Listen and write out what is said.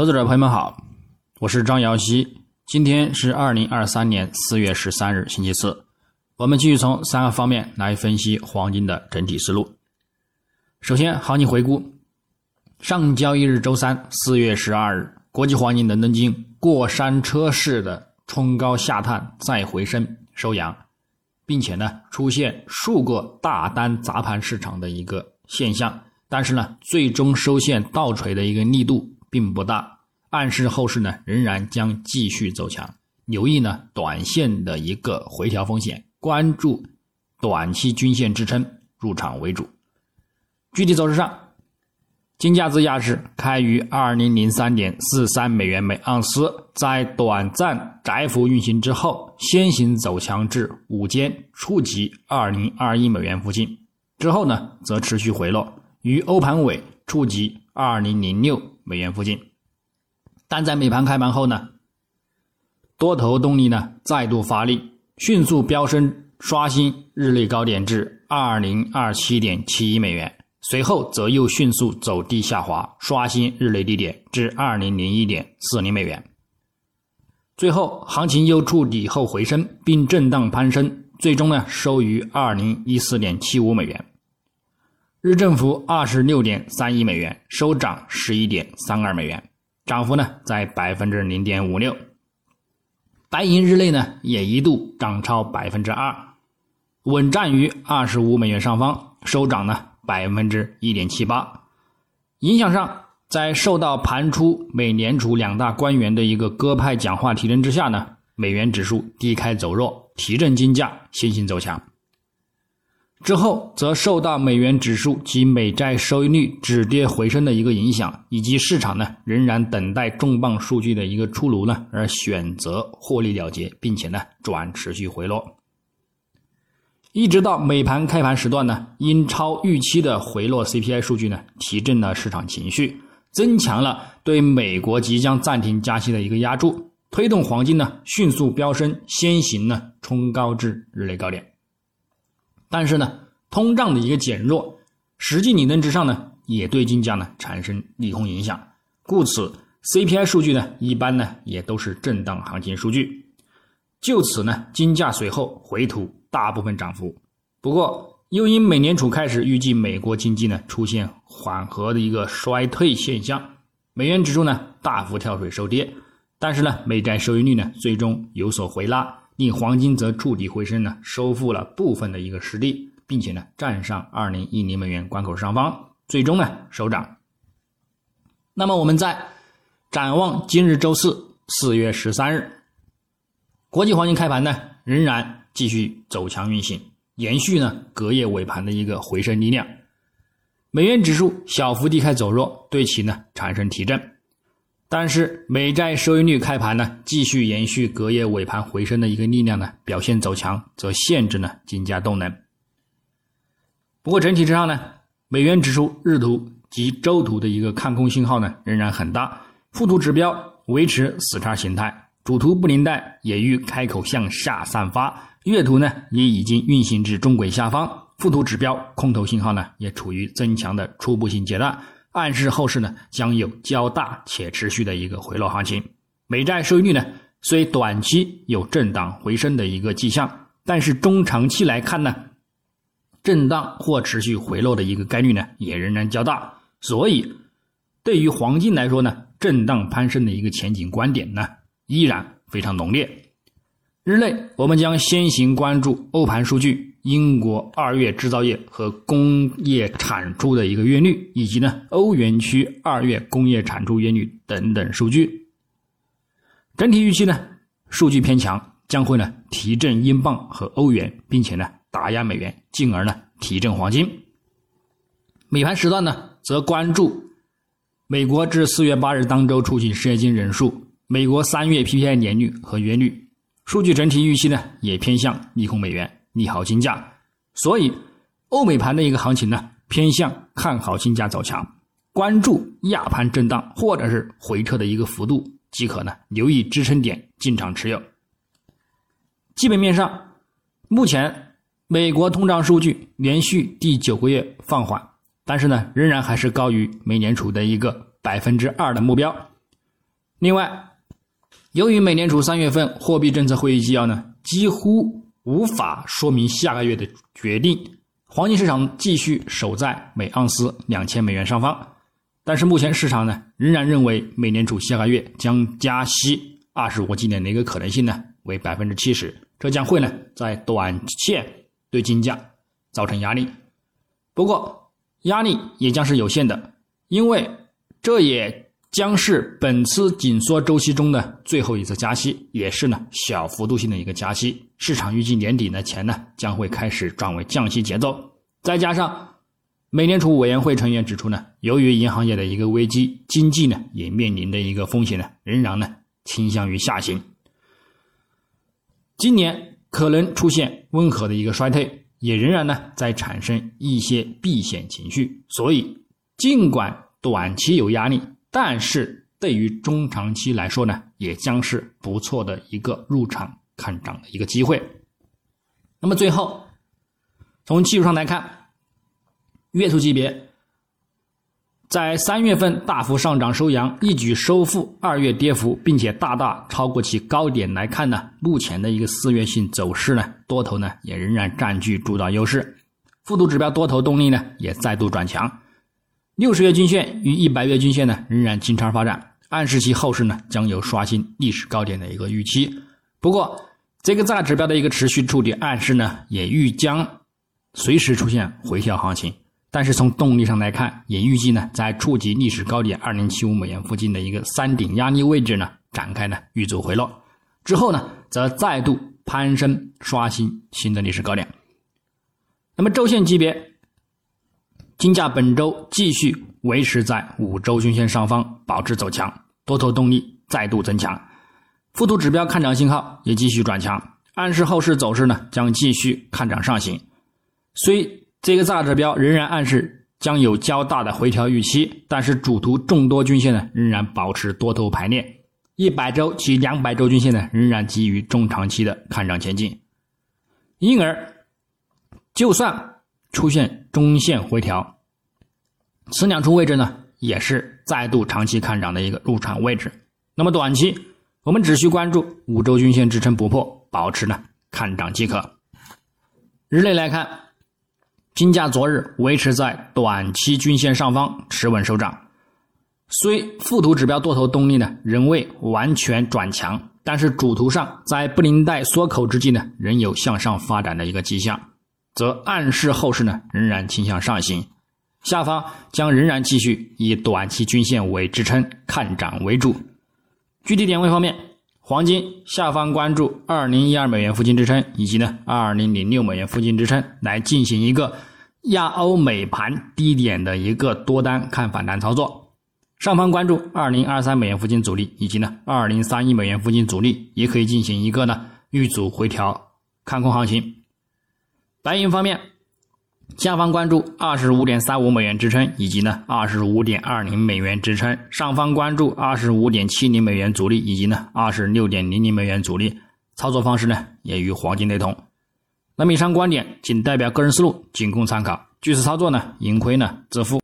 投资者朋友们好，我是张瑶希。今天是二零二三年四月十三日，星期四。我们继续从三个方面来分析黄金的整体思路。首先，行情回顾：上交易日周三四月十二日，国际黄金伦敦金过山车式的冲高下探，再回升收阳，并且呢出现数个大单砸盘市场的一个现象。但是呢，最终收线倒锤的一个力度并不大，暗示后市呢仍然将继续走强。留意呢短线的一个回调风险，关注短期均线支撑入场为主。具体走势上，金价自亚市开于二零零三点四三美元每盎司，在短暂窄幅运行之后，先行走强至午间触及二零二一美元附近，之后呢则持续回落。于欧盘尾触及二零零六美元附近，但在美盘开盘后呢，多头动力呢再度发力，迅速飙升，刷新日内高点至二零二七点七一美元，随后则又迅速走低下滑，刷新日内低点至二零零一点四零美元，最后行情又触底后回升，并震荡攀升，最终呢收于二零一四点七五美元。日振幅二十六点三亿美元，收涨十一点三二美元，涨幅呢在百分之零点五六。白银日内呢也一度涨超百分之二，稳站于二十五美元上方，收涨呢百分之一点七八。影响上，在受到盘初美联储两大官员的一个鸽派讲话提振之下呢，美元指数低开走弱，提振金价先行走强。之后则受到美元指数及美债收益率止跌回升的一个影响，以及市场呢仍然等待重磅数据的一个出炉呢，而选择获利了结，并且呢转持续回落，一直到美盘开盘时段呢，因超预期的回落 CPI 数据呢提振了市场情绪，增强了对美国即将暂停加息的一个压注，推动黄金呢迅速飙升，先行呢冲高至日内高点。但是呢，通胀的一个减弱，实际理论之上呢，也对金价呢产生利空影响。故此，CPI 数据呢，一般呢也都是震荡行情数据。就此呢，金价随后回吐大部分涨幅。不过，又因美联储开始预计美国经济呢出现缓和的一个衰退现象，美元指数呢大幅跳水收跌。但是呢，美债收益率呢最终有所回拉。令黄金则触底回升呢，收复了部分的一个失地，并且呢站上二零一零美元关口上方，最终呢收涨。那么我们在展望今日周四四月十三日，国际黄金开盘呢仍然继续走强运行，延续呢隔夜尾盘的一个回升力量，美元指数小幅低开走弱，对其呢产生提振。但是美债收益率开盘呢，继续延续隔夜尾盘回升的一个力量呢，表现走强，则限制呢金价动能。不过整体之上呢，美元指数日图及周图的一个看空信号呢仍然很大，附图指标维持死叉形态，主图布林带也欲开口向下散发，月图呢也已经运行至中轨下方，附图指标空头信号呢也处于增强的初步性阶段。暗示后市呢将有较大且持续的一个回落行情，美债收益率呢虽短期有震荡回升的一个迹象，但是中长期来看呢，震荡或持续回落的一个概率呢也仍然较大，所以对于黄金来说呢，震荡攀升的一个前景观点呢依然非常浓烈。日内我们将先行关注欧盘数据。英国二月制造业和工业产出的一个月率，以及呢欧元区二月工业产出月率等等数据，整体预期呢数据偏强，将会呢提振英镑和欧元，并且呢打压美元，进而呢提振黄金。美盘时段呢则关注美国至四月八日当周出行失业金人数、美国三月 PPI 年率和月率数据，整体预期呢也偏向利空美元。利好金价，所以欧美盘的一个行情呢，偏向看好金价走强，关注亚盘震荡或者是回撤的一个幅度即可呢，留意支撑点进场持有。基本面上，目前美国通胀数据连续第九个月放缓，但是呢，仍然还是高于美联储的一个百分之二的目标。另外，由于美联储三月份货币政策会议纪要呢，几乎无法说明下个月的决定，黄金市场继续守在每盎司两千美元上方。但是目前市场呢，仍然认为美联储下个月将加息二十五个基点的一个可能性呢为百分之七十，这将会呢在短线对金价造成压力。不过压力也将是有限的，因为这也。将是本次紧缩周期中的最后一次加息，也是呢小幅度性的一个加息。市场预计年底呢前呢将会开始转为降息节奏。再加上美联储委员会成员指出呢，由于银行业的一个危机，经济呢也面临的一个风险呢仍然呢倾向于下行。今年可能出现温和的一个衰退，也仍然呢在产生一些避险情绪。所以尽管短期有压力。但是对于中长期来说呢，也将是不错的一个入场看涨的一个机会。那么最后，从技术上来看，月图级别在三月份大幅上涨收阳，一举收复二月跌幅，并且大大超过其高点来看呢，目前的一个四月性走势呢，多头呢也仍然占据主导优势，复图指标多头动力呢也再度转强。六十月均线与一百月均线呢仍然金叉发展，暗示其后市呢将有刷新历史高点的一个预期。不过，这个大指标的一个持续触底暗示呢，也预将随时出现回调行情。但是从动力上来看，也预计呢在触及历史高点二零七五美元附近的一个三顶压力位置呢展开呢遇阻回落，之后呢则再度攀升刷新新的历史高点。那么周线级别。金价本周继续维持在五周均线上方，保持走强，多头动力再度增强，附图指标看涨信号也继续转强，暗示后市走势呢将继续看涨上行。虽这个大指标仍然暗示将有较大的回调预期，但是主图众多均线呢仍然保持多头排列，一百周及两百周均线呢仍然基于中长期的看涨前进，因而就算。出现中线回调，此两处位置呢，也是再度长期看涨的一个入场位置。那么短期，我们只需关注五周均线支撑不破，保持呢看涨即可。日内来看，金价昨日维持在短期均线上方持稳收涨，虽附图指标多头动力呢仍未完全转强，但是主图上在布林带缩口之际呢，仍有向上发展的一个迹象。则暗示后市呢仍然倾向上行，下方将仍然继续以短期均线为支撑，看涨为主。具体点位方面，黄金下方关注二零一二美元附近支撑，以及呢二零零六美元附近支撑，来进行一个亚欧美盘低点的一个多单看反弹操作。上方关注二零二三美元附近阻力，以及呢二零三一美元附近阻力，也可以进行一个呢遇阻回调看空行情。白银方面，下方关注二十五点三五美元支撑，以及呢二十五点二零美元支撑；上方关注二十五点七零美元阻力，以及呢二十六点零零美元阻力。操作方式呢也与黄金雷同。那么以上观点仅代表个人思路，仅供参考。据此操作呢，盈亏呢自负。